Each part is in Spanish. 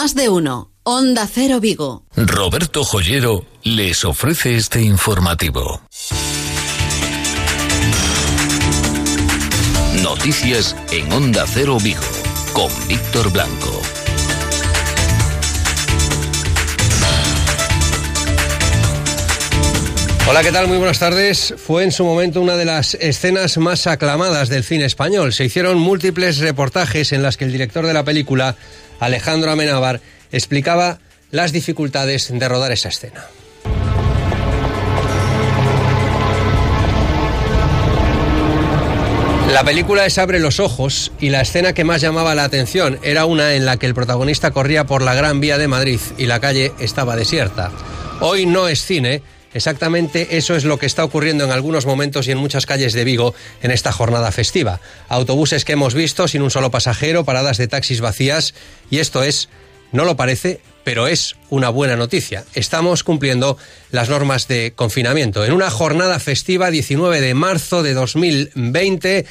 Más de uno. Onda Cero Vigo. Roberto Joyero les ofrece este informativo. Noticias en Onda Cero Vigo con Víctor Blanco. Hola, ¿qué tal? Muy buenas tardes. Fue en su momento una de las escenas más aclamadas del cine español. Se hicieron múltiples reportajes en las que el director de la película, Alejandro Amenábar, explicaba las dificultades de rodar esa escena. La película es Abre los ojos y la escena que más llamaba la atención era una en la que el protagonista corría por la Gran Vía de Madrid y la calle estaba desierta. Hoy no es cine, Exactamente eso es lo que está ocurriendo en algunos momentos y en muchas calles de Vigo en esta jornada festiva. Autobuses que hemos visto sin un solo pasajero, paradas de taxis vacías y esto es, no lo parece, pero es una buena noticia. Estamos cumpliendo las normas de confinamiento. En una jornada festiva 19 de marzo de 2020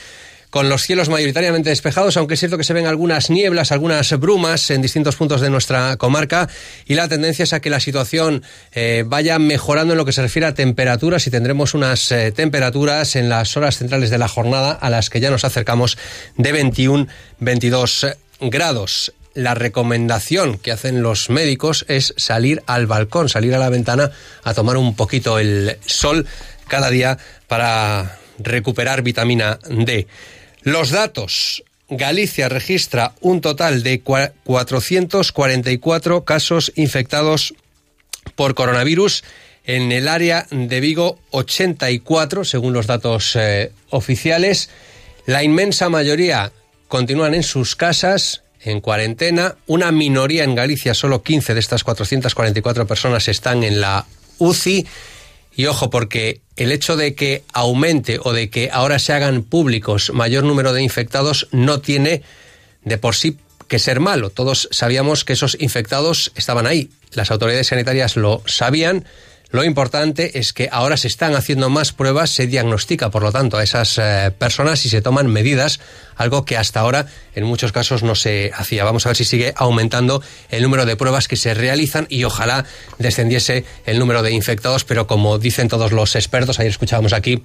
con los cielos mayoritariamente despejados, aunque es cierto que se ven algunas nieblas, algunas brumas en distintos puntos de nuestra comarca y la tendencia es a que la situación eh, vaya mejorando en lo que se refiere a temperaturas y tendremos unas eh, temperaturas en las horas centrales de la jornada a las que ya nos acercamos de 21, 22 grados la recomendación que hacen los médicos es salir al balcón, salir a la ventana a tomar un poquito el sol cada día para recuperar vitamina D. Los datos. Galicia registra un total de 444 casos infectados por coronavirus. En el área de Vigo, 84, según los datos eh, oficiales. La inmensa mayoría continúan en sus casas, en cuarentena. Una minoría en Galicia, solo 15 de estas 444 personas están en la UCI. Y ojo, porque el hecho de que aumente o de que ahora se hagan públicos mayor número de infectados no tiene de por sí que ser malo. Todos sabíamos que esos infectados estaban ahí. Las autoridades sanitarias lo sabían, lo importante es que ahora se están haciendo más pruebas, se diagnostica, por lo tanto, a esas eh, personas y se toman medidas, algo que hasta ahora en muchos casos no se hacía. Vamos a ver si sigue aumentando el número de pruebas que se realizan y ojalá descendiese el número de infectados, pero como dicen todos los expertos, ayer escuchábamos aquí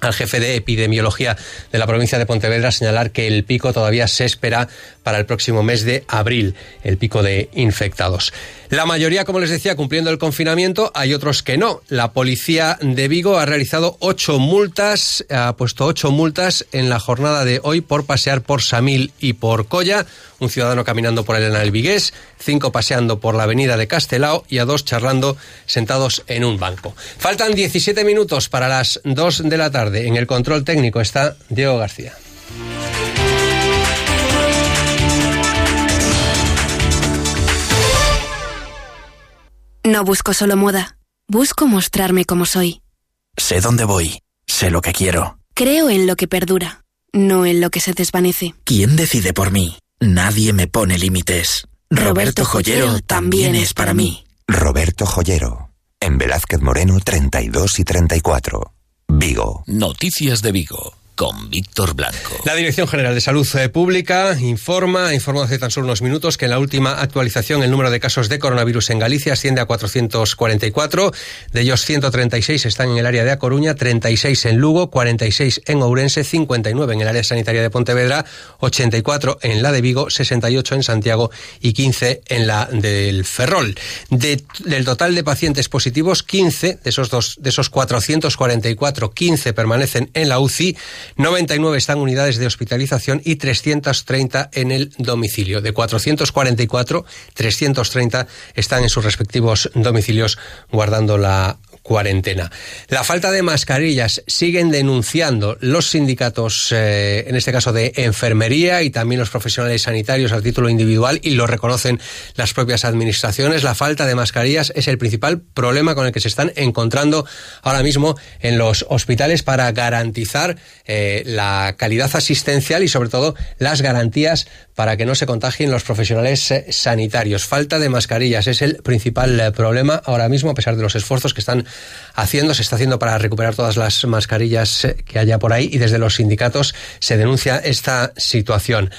al jefe de epidemiología de la provincia de Pontevedra señalar que el pico todavía se espera para el próximo mes de abril, el pico de infectados. La mayoría, como les decía, cumpliendo el confinamiento, hay otros que no. La policía de Vigo ha realizado ocho multas, ha puesto ocho multas en la jornada de hoy por pasear por Samil y por Colla, un ciudadano caminando por el del Vigués, cinco paseando por la avenida de Castelao y a dos charlando sentados en un banco. Faltan 17 minutos para las dos de la tarde. En el control técnico está Diego García. No busco solo moda, busco mostrarme como soy. Sé dónde voy, sé lo que quiero. Creo en lo que perdura, no en lo que se desvanece. ¿Quién decide por mí? Nadie me pone límites. Roberto, Joyero también es para mí. Roberto Joyero, en Velázquez Moreno 32 y 34, Vigo. Noticias de Vigo con Víctor Blanco. La Dirección General de Salud eh, Pública informa, informó hace tan solo unos minutos, que en la última actualización el número de casos de coronavirus en Galicia asciende a 444. De ellos, 136 están en el área de A Coruña, 36 en Lugo, 46 en Ourense, 59 en el área sanitaria de Pontevedra, 84 en la de Vigo, 68 en Santiago y 15 en la del Ferrol. del total de pacientes positivos, 15 de esos, dos, de esos 444, 15 permanecen en la UCI. 99 están unidades de hospitalización y 330 en el domicilio. De 444, 330 están en sus respectivos domicilios guardando la cuarentena. La falta de mascarillas siguen denunciando los sindicatos, eh, en este caso de enfermería y también los profesionales sanitarios a título individual y lo reconocen las propias administraciones. La falta de mascarillas es el principal problema con el que se están encontrando ahora mismo en los hospitales para garantizar eh, la calidad asistencial y sobre todo las garantías para que no se contagien los profesionales eh, sanitarios. Falta de mascarillas es el principal problema ahora mismo, a pesar de los esfuerzos que están haciendo, se está haciendo para recuperar todas las mascarillas que haya por ahí y desde los sindicatos se denuncia esta situación.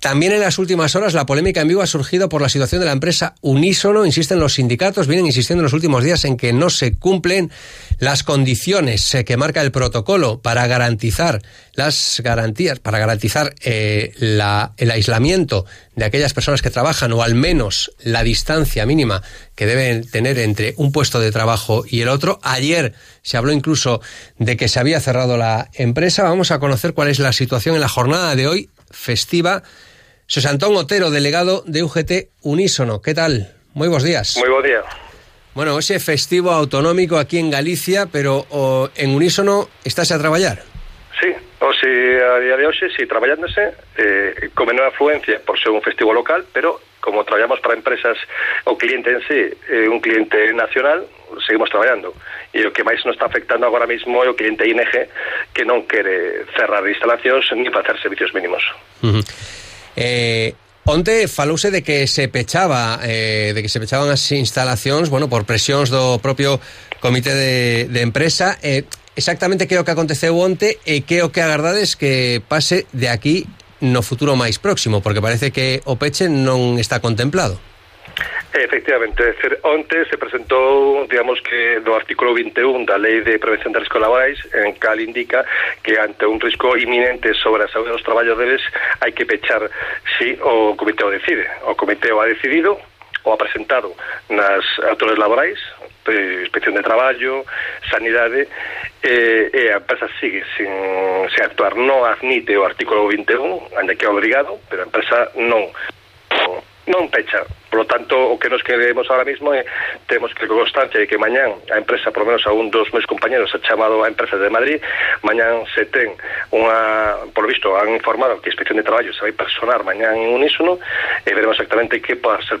También en las últimas horas la polémica en vivo ha surgido por la situación de la empresa Unísono. Insisten los sindicatos, vienen insistiendo en los últimos días en que no se cumplen las condiciones eh, que marca el protocolo para garantizar las garantías, para garantizar eh, el aislamiento de aquellas personas que trabajan o al menos la distancia mínima que deben tener entre un puesto de trabajo y el otro. Ayer se habló incluso de que se había cerrado la empresa. Vamos a conocer cuál es la situación en la jornada de hoy festiva. José Antón Otero, delegado de UGT Unísono. ¿Qué tal? Muy buenos días. Muy buen día. Bueno, ese festivo autonómico aquí en Galicia, pero o, en Unísono estás a traballar? Sí, o si a día de hoxe, si traballándose, eh, con menor afluencia por ser un festivo local, pero como traballamos para empresas, o cliente en sí, eh, un cliente nacional, seguimos traballando. E o que máis nos está afectando agora mismo é o cliente ING que non quere cerrar instalacións ni facer servicios mínimos. Uh -huh. Eh, onte falouse de que se pechaba eh, de que se pechaban as instalacións, bueno, por presións do propio comité de, de empresa. Eh, exactamente que é o que aconteceu onte e que é o que agardades que pase de aquí no futuro máis próximo, porque parece que o peche non está contemplado. Efectivamente, decir, onte se presentou, digamos que do artículo 21 da Lei de Prevención de Riscos Laborais, en cal indica que ante un risco inminente sobre a saúde dos traballadores hai que pechar si o comité o decide. O comité o ha decidido, o ha presentado nas autoridades laborais, Eh, inspección de Traballo, Sanidade, e, e a empresa sigue sin, sin actuar. Non admite o artículo 21, anda que é obrigado, pero a empresa non non pecha Por lo tanto, o que nos queremos ahora mismo é temos que constancia de que mañán a empresa, por lo menos a un dos meus compañeros, ha chamado a empresa de Madrid, mañán se ten unha, por lo visto, han informado que a Inspección de Traballo se vai personar mañán en unísono e veremos exactamente que pode, ser,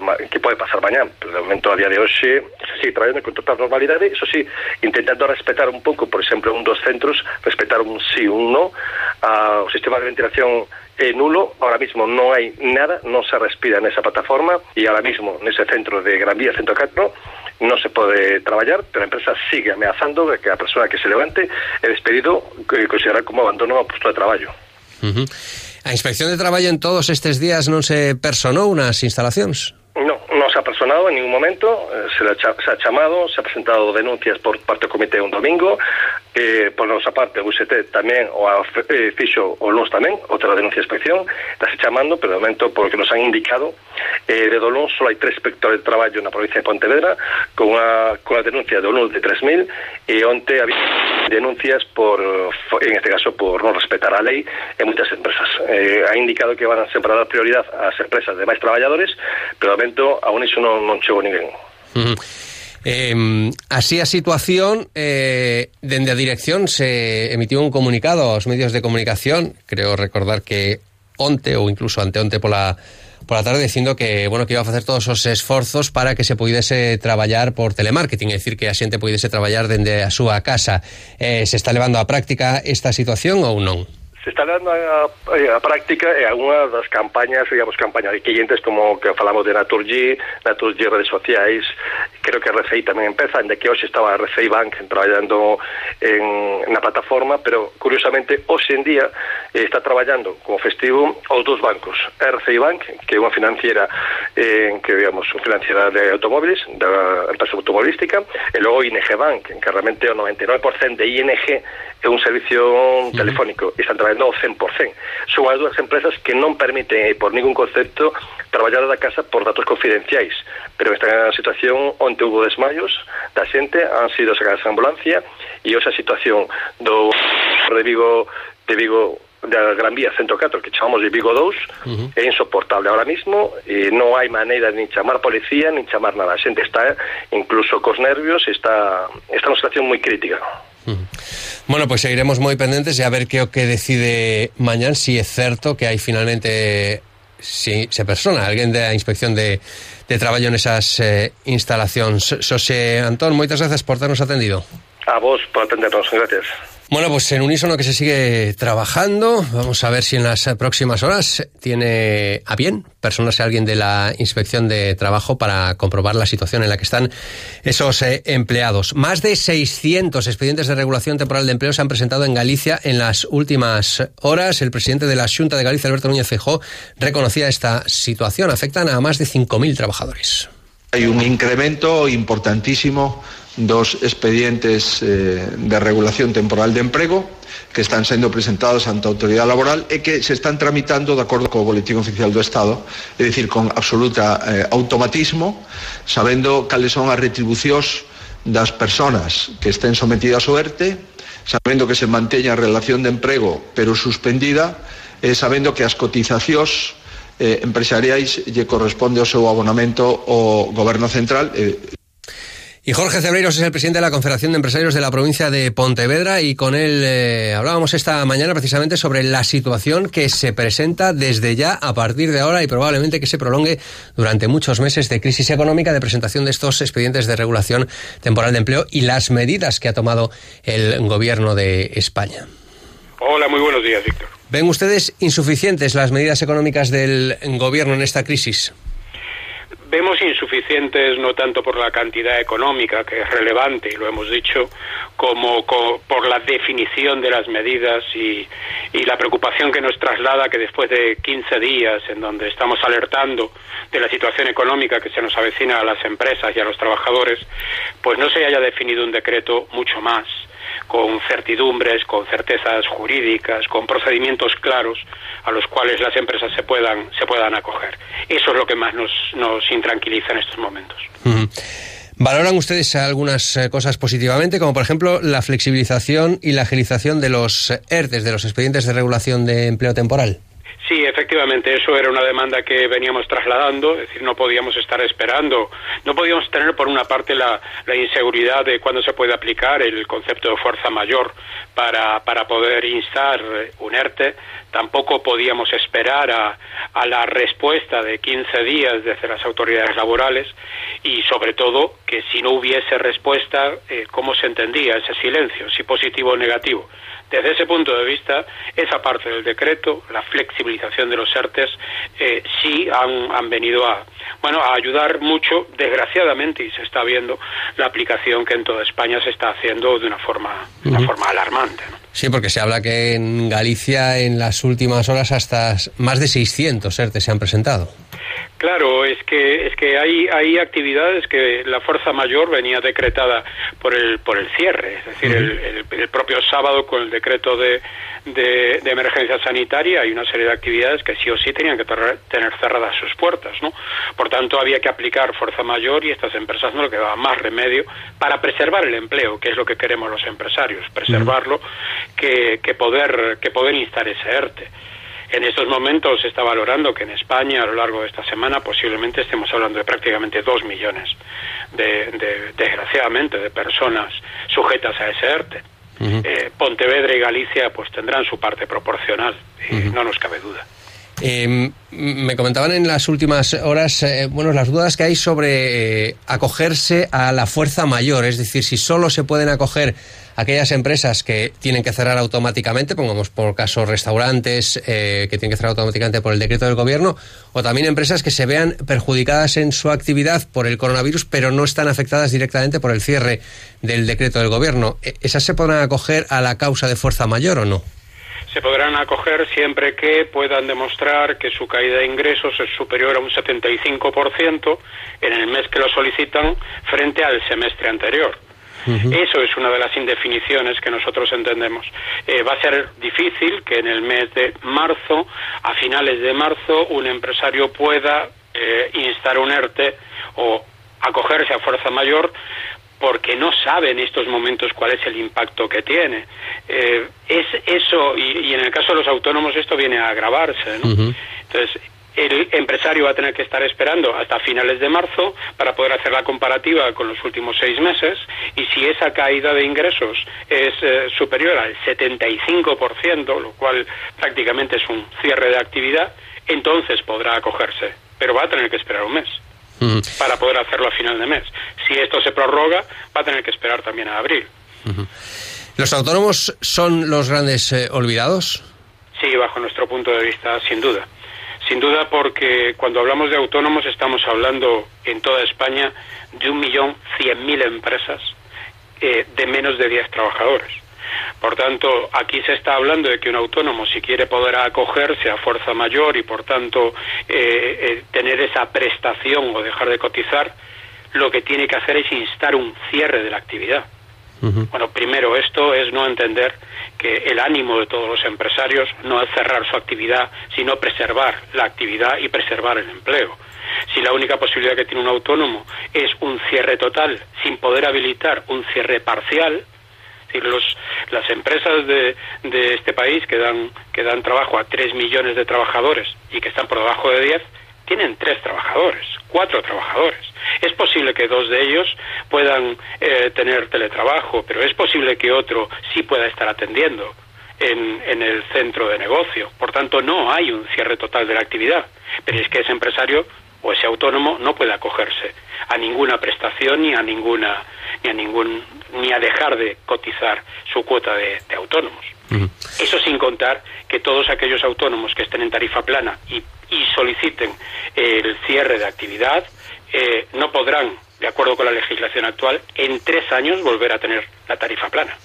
pasar mañán. Pero de momento, a día de hoxe, sí, traballando con total normalidade, eso sí, intentando respetar un pouco, por exemplo, un dos centros, respetar un sí, un no, ao sistema de ventilación nulo, ahora mismo non hai nada, non se respira nesa plataforma e ahora mismo nese centro de Gran Vía 104 non se pode traballar, pero a empresa sigue ameazando de que a persoa que se levante é despedido que considerar como abandono ao posto de traballo. Uh -huh. A Inspección de Traballo en todos estes días non se personou nas instalacións? Non, non se ha personado en ningún momento, eh, se, se ha chamado, se ha presentado denuncias por parte do comité un domingo, eh, por nosa parte o UST tamén o a, eh, fixo o LUNS tamén outra denuncia de inspección está se chamando, pero de momento por que nos han indicado eh, de do LUNS só hai tres inspectores de traballo na provincia de Pontevedra con a, con a denuncia do LUNS de 3.000 e onte había denuncias por en este caso por non respetar a lei en moitas empresas eh, ha indicado que van a sempre dar prioridade ás empresas de máis traballadores pero de momento aún iso non, non chegou ninguén uh -huh. Eh, así a situación, eh, dende a dirección se emitiu un comunicado aos medios de comunicación, creo recordar que onte ou incluso anteonte pola pola tarde dicindo que, bueno, que iba a facer todos os esforzos para que se puidese traballar por telemarketing, é dicir, que a xente puidese traballar dende a súa casa. Eh, se está levando a práctica esta situación ou non? Se está dando a, a, a práctica algunhas das campañas, digamos, campañas de clientes como que falamos de Naturgy, Naturgy redes sociais, creo que RCI tamén empeza, en de que hoxe estaba RCI Bank traballando en, na plataforma, pero curiosamente hoxe en día eh, está traballando como festivo os dos bancos, RCI Bank, que é unha financiera eh, que digamos, financiera de automóviles, da empresa automobilística, e logo ING Bank, que realmente o 99% de ING é un servicio telefónico e están traballando ao 100%. Son as dúas empresas que non permiten por ningún concepto traballar da casa por datos confidenciais, pero esta situación onde hubo desmayos da xente han sido sacadas a ambulancia e esa situación do de Vigo de Vigo da Gran Vía 104 que chamamos de Vigo 2 uh -huh. é insoportable ahora mismo e non hai maneira de ni chamar policía ni chamar nada, a xente está incluso cos nervios está, está unha situación moi crítica Bueno, pues seguiremos moi pendentes e a ver que o que decide mañán si é certo que hai finalmente si se persona alguén da inspección de, de traballo nesas eh, instalacións. Xosé Antón, moitas gracias por ternos atendido. A vos por atendernos, gracias. Bueno, pues en unísono que se sigue trabajando. Vamos a ver si en las próximas horas tiene a bien personas alguien de la Inspección de Trabajo para comprobar la situación en la que están esos eh, empleados. Más de 600 expedientes de regulación temporal de empleo se han presentado en Galicia en las últimas horas. El presidente de la Junta de Galicia, Alberto Núñez Feijóo, reconocía esta situación. Afectan a más de 5.000 trabajadores. Hay un incremento importantísimo dos expedientes eh, de regulación temporal de emprego que están sendo presentados ante a autoridade laboral e que se están tramitando de acordo co Boletín Oficial do Estado, é dicir, con absoluta eh, automatismo, sabendo cales son as retribucións das persoas que estén sometidas ao ERTE, sabendo que se manteña a relación de emprego pero suspendida, eh, e sabendo que as cotizacións eh, empresariais lle corresponde o seu abonamento ao goberno central, eh, Y Jorge Cebreiros es el presidente de la Confederación de Empresarios de la provincia de Pontevedra y con él eh, hablábamos esta mañana precisamente sobre la situación que se presenta desde ya a partir de ahora y probablemente que se prolongue durante muchos meses de crisis económica, de presentación de estos expedientes de regulación temporal de empleo y las medidas que ha tomado el gobierno de España. Hola, muy buenos días, Víctor. ¿Ven ustedes insuficientes las medidas económicas del gobierno en esta crisis? Vemos insuficientes no tanto por la cantidad económica, que es relevante, y lo hemos dicho, como, por la definición de las medidas y, y, la preocupación que nos traslada que después de 15 días en donde estamos alertando de la situación económica que se nos avecina a las empresas y a los trabajadores, pues no se haya definido un decreto mucho más con certidumbres, con certezas jurídicas, con procedimientos claros a los cuales las empresas se puedan, se puedan acoger. Eso es lo que más nos, nos intranquiliza en estos momentos. ¿Valoran ustedes algunas eh, cosas positivamente, como por ejemplo la flexibilización y la agilización de los ERTES, de los expedientes de regulación de empleo temporal? Sí, efectivamente, eso era una demanda que veníamos trasladando, es decir, no podíamos estar esperando, no podíamos tener por una parte la, inseguridad de cuándo se puede aplicar el concepto de fuerza mayor para, para poder instar un ERTE, tampoco podíamos esperar a, a la respuesta de 15 días desde las autoridades laborales y sobre todo que si no hubiese respuesta, eh, ¿cómo se entendía ese silencio, si positivo o negativo? Desde ese punto de vista, esa parte del decreto, la flexibilización de los ERTES, eh, sí han, han, venido a, bueno, a ayudar mucho, desgraciadamente, y se está viendo la aplicación que en toda España se está haciendo de una forma, una forma alarmante. Sí, porque se habla que en Galicia en las últimas horas hasta más de 600 ERTES se han presentado. Claro, es que es que hay hay actividades que la fuerza mayor venía decretada por el por el cierre, es decir, el, el, propio sábado con el decreto de, de, emergencia sanitaria hay una serie de actividades que sí o sí tenían que tener cerradas sus puertas, ¿no? Por tanto, había que aplicar fuerza mayor y estas empresas no le quedaba más remedio para preservar el empleo, que es lo que queremos los empresarios, preservarlo, que, que poder que poder instar ese ERTE. En estos momentos se está valorando que en España, a lo largo de esta semana, posiblemente estemos hablando de prácticamente dos millones, de, desgraciadamente, de personas sujetas a ese ERTE. Eh, Pontevedra y Galicia pues tendrán su parte proporcional, y no nos cabe duda. Eh, me comentaban en las últimas horas, eh, bueno, las dudas que hay sobre eh, acogerse a la fuerza mayor, es decir, si solo se pueden acoger aquellas empresas que tienen que cerrar automáticamente, pongamos por caso restaurantes que tienen que cerrar automáticamente por el decreto del gobierno, o también empresas que se vean perjudicadas en su actividad por el coronavirus, pero no están afectadas directamente por el cierre del decreto del gobierno. ¿Esas se podrán acoger a la causa de fuerza mayor o no? se podrán acoger siempre que puedan demostrar que su caída de ingresos es superior a un 75% en el mes que lo solicitan frente al semestre anterior. Eso es una de las indefiniciones que nosotros entendemos. Eh, va a ser difícil que en el mes de marzo, a finales de marzo, un empresario pueda eh, instar un ERTE o acogerse a fuerza mayor porque no sabe en estos momentos cuál es el impacto que tiene. Eh, es eso, y, en el caso de los autónomos esto viene a agravarse. Entonces, el empresario va a tener que estar esperando hasta finales de marzo para poder hacer la comparativa con los últimos seis meses y si esa caída de ingresos es eh, superior al 75%, lo cual prácticamente es un cierre de actividad, entonces podrá acogerse, pero va a tener que esperar un mes para poder hacerlo a final de mes. Si esto se prorroga, va a tener que esperar también a abril. ¿Los autónomos son los grandes eh, olvidados? Sí, bajo nuestro punto de vista, sin duda. Sin duda porque cuando hablamos de autónomos estamos hablando en toda España de un millón cien mil empresas eh, de menos de diez trabajadores. Por tanto, aquí se está hablando de que un autónomo, si quiere poder acogerse a fuerza mayor y, por tanto, eh, eh, tener esa prestación o dejar de cotizar, lo que tiene que hacer es instar un cierre de la actividad. Bueno, primero esto es no entender que el ánimo de todos los empresarios no es cerrar su actividad, sino preservar la actividad y preservar el empleo. Si la única posibilidad que tiene un autónomo es un cierre total sin poder habilitar un cierre parcial, los, las empresas de, de este país que dan, que dan trabajo a 3 millones de trabajadores y que están por debajo de 10, tienen tres trabajadores, cuatro trabajadores. Es posible que dos de ellos puedan eh, tener teletrabajo, pero es posible que otro sí pueda estar atendiendo en, en el centro de negocio. Por tanto, no hay un cierre total de la actividad. Pero es que ese empresario o ese autónomo no puede acogerse a ninguna prestación ni a ninguna ni a ningún ni a dejar de cotizar su cuota de, autónomos. Eso sin contar que todos aquellos autónomos que estén en tarifa plana y, soliciten el cierre de actividad eh, no podrán, de acuerdo con la legislación actual, en tres años volver a tener la tarifa plana.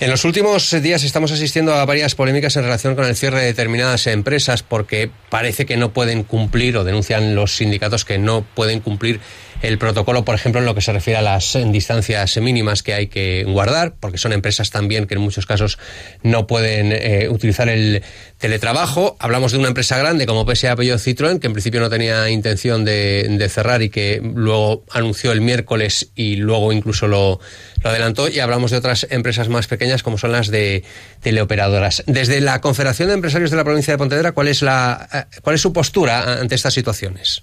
En los últimos días estamos asistiendo a varias polémicas en relación con el cierre de determinadas empresas porque parece que no pueden cumplir o denuncian los sindicatos que no pueden cumplir el protocolo, por ejemplo, en lo que se refiere a las distancias mínimas que hay que guardar, porque son empresas también que en muchos casos no pueden eh, utilizar el teletrabajo. Hablamos de una empresa grande como PSA Apellido Citroën, que en principio no tenía intención de, cerrar y que luego anunció el miércoles y luego incluso lo, lo adelantó. Y hablamos de otras empresas más pequeñas como son las de teleoperadoras. Desde la Confederación de Empresarios de la provincia de Pontevedra, ¿cuál es, la, eh, cuál es su postura ante estas situaciones?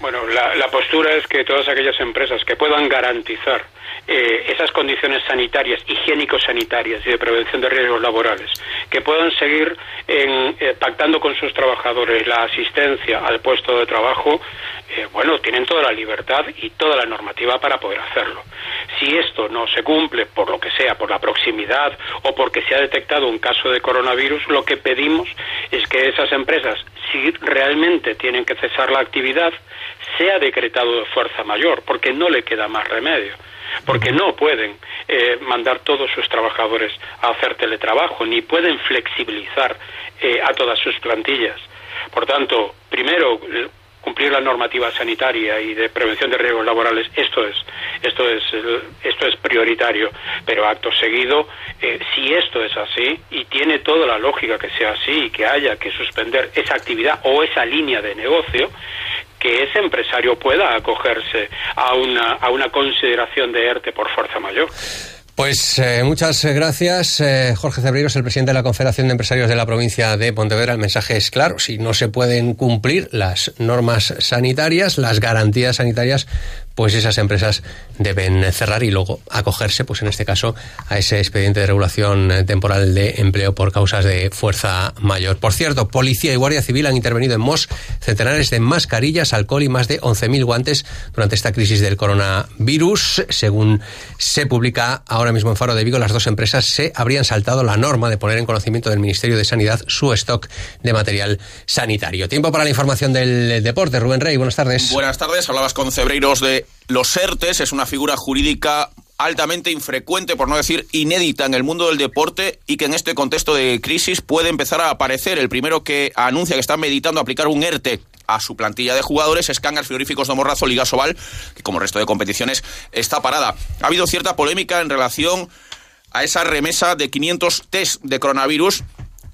Bueno, la, postura es que todas aquellas empresas que puedan garantizar eh, esas condiciones sanitarias, higiénico-sanitarias y de prevención de riesgos laborales, que puedan seguir en, eh, pactando con sus trabajadores la asistencia al puesto de trabajo, eh, bueno, tienen toda la libertad y toda la normativa para poder hacerlo. Si esto no se cumple por lo que sea, por la proximidad o porque se ha detectado un caso de coronavirus, lo que pedimos es que esas empresas, si realmente tienen que cesar la actividad, sea decretado de fuerza mayor, porque no le queda más remedio, porque no pueden eh, mandar todos sus trabajadores a hacer teletrabajo, ni pueden flexibilizar eh, a todas sus plantillas. Por tanto, primero, cumplir la normativa sanitaria y de prevención de riesgos laborales esto es esto es esto es prioritario pero acto seguido eh, si esto es así y tiene toda la lógica que sea así y que haya que suspender esa actividad o esa línea de negocio que ese empresario pueda acogerse a una, a una consideración de ERTE por fuerza mayor. Pues eh, muchas gracias, eh, Jorge Cebreiros, el presidente de la Confederación de Empresarios de la provincia de Pontevedra. El mensaje es claro, si no se pueden cumplir las normas sanitarias, las garantías sanitarias, pues esas empresas deben cerrar y luego acogerse, pues en este caso, a ese expediente de regulación temporal de empleo por causas de fuerza mayor. Por cierto, Policía y Guardia Civil han intervenido en Mos centenares de mascarillas, alcohol y más de 11.000 guantes durante esta crisis del coronavirus. Según se publica ahora mismo en Faro de Vigo, las dos empresas se habrían saltado la norma de poner en conocimiento del Ministerio de Sanidad su stock de material sanitario. Tiempo para la información del deporte. Rubén Rey, buenas tardes. Buenas tardes. Hablabas con Cebreiros de los ERTES es una figura jurídica altamente infrecuente, por no decir inédita en el mundo del deporte y que en este contexto de crisis puede empezar a aparecer. El primero que anuncia que está meditando aplicar un ERTE a su plantilla de jugadores es Cangas Frigoríficos de Morrazo, Liga Sobal, que como resto de competiciones está parada. Ha habido cierta polémica en relación a esa remesa de 500 test de coronavirus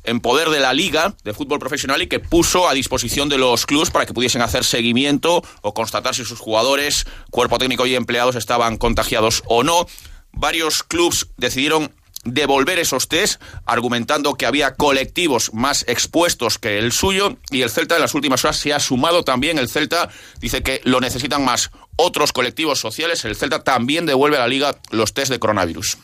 en poder de la Liga de Fútbol Profesional y que puso a disposición de los clubes para que pudiesen hacer seguimiento o constatar si sus jugadores, cuerpo técnico y empleados estaban contagiados o no. Varios clubes decidieron devolver esos test, argumentando que había colectivos más expuestos que el suyo, y el Celta en las últimas horas se ha sumado también. El Celta dice que lo necesitan más otros colectivos sociales. El Celta también devuelve a la liga los test de coronavirus.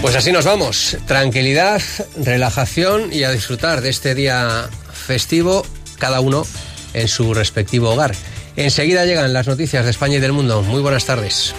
Pues así nos vamos. Tranquilidad, relajación y a disfrutar de este día festivo, cada uno en su respectivo hogar. Enseguida llegan las noticias de España y del mundo. Muy buenas tardes.